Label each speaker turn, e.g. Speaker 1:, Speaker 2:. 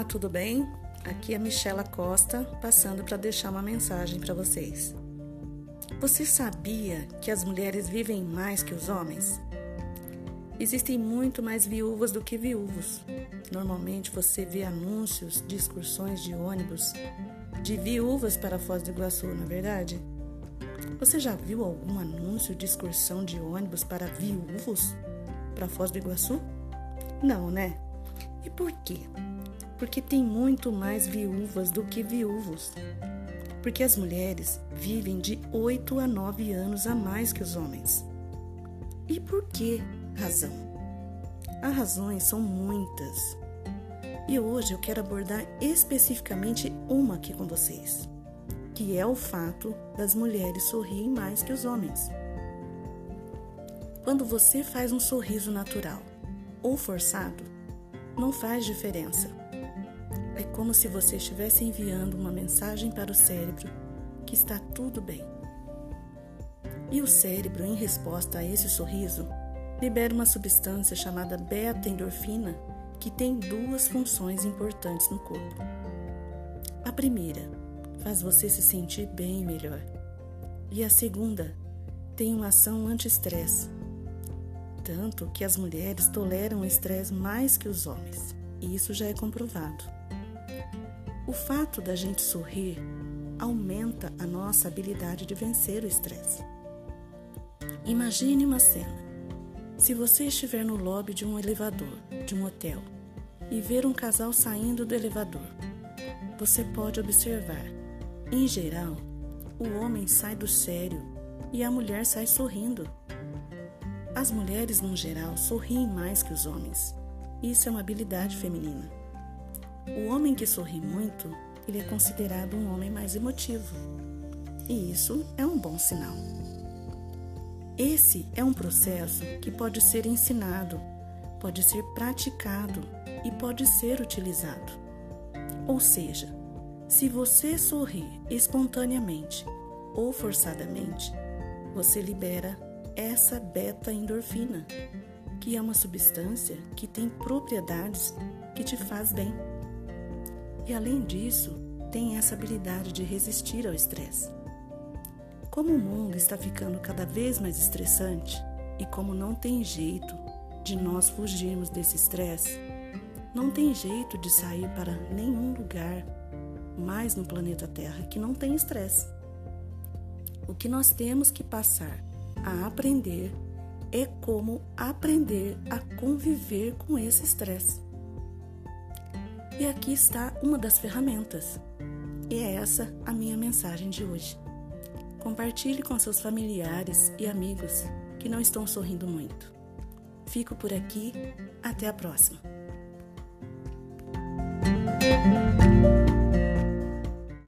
Speaker 1: Olá, tudo bem? Aqui é a Michela Costa, passando para deixar uma mensagem para vocês. Você sabia que as mulheres vivem mais que os homens? Existem muito mais viúvas do que viúvos. Normalmente você vê anúncios de excursões de ônibus de viúvas para Foz do Iguaçu, não é verdade? Você já viu algum anúncio de excursão de ônibus para viúvos para Foz do Iguaçu? Não, né? E por quê? Porque tem muito mais viúvas do que viúvos. Porque as mulheres vivem de 8 a 9 anos a mais que os homens. E por que razão? As razões são muitas. E hoje eu quero abordar especificamente uma aqui com vocês, que é o fato das mulheres sorrirem mais que os homens. Quando você faz um sorriso natural ou forçado, não faz diferença. É como se você estivesse enviando uma mensagem para o cérebro que está tudo bem. E o cérebro, em resposta a esse sorriso, libera uma substância chamada beta-endorfina que tem duas funções importantes no corpo. A primeira faz você se sentir bem melhor. E a segunda tem uma ação anti-estresse. Tanto que as mulheres toleram o estresse mais que os homens. E isso já é comprovado. O fato da gente sorrir aumenta a nossa habilidade de vencer o estresse. Imagine uma cena. Se você estiver no lobby de um elevador, de um hotel, e ver um casal saindo do elevador, você pode observar. Em geral, o homem sai do sério e a mulher sai sorrindo. As mulheres, no geral, sorriem mais que os homens. Isso é uma habilidade feminina. O homem que sorri muito, ele é considerado um homem mais emotivo. E isso é um bom sinal. Esse é um processo que pode ser ensinado, pode ser praticado e pode ser utilizado. Ou seja, se você sorrir espontaneamente ou forçadamente, você libera essa beta-endorfina, que é uma substância que tem propriedades que te faz bem. E além disso, tem essa habilidade de resistir ao estresse. Como o mundo está ficando cada vez mais estressante e como não tem jeito de nós fugirmos desse estresse, não tem jeito de sair para nenhum lugar mais no planeta Terra que não tem estresse. O que nós temos que passar a aprender é como aprender a conviver com esse estresse. E aqui está uma das ferramentas. E é essa a minha mensagem de hoje. Compartilhe com seus familiares e amigos que não estão sorrindo muito. Fico por aqui, até a próxima.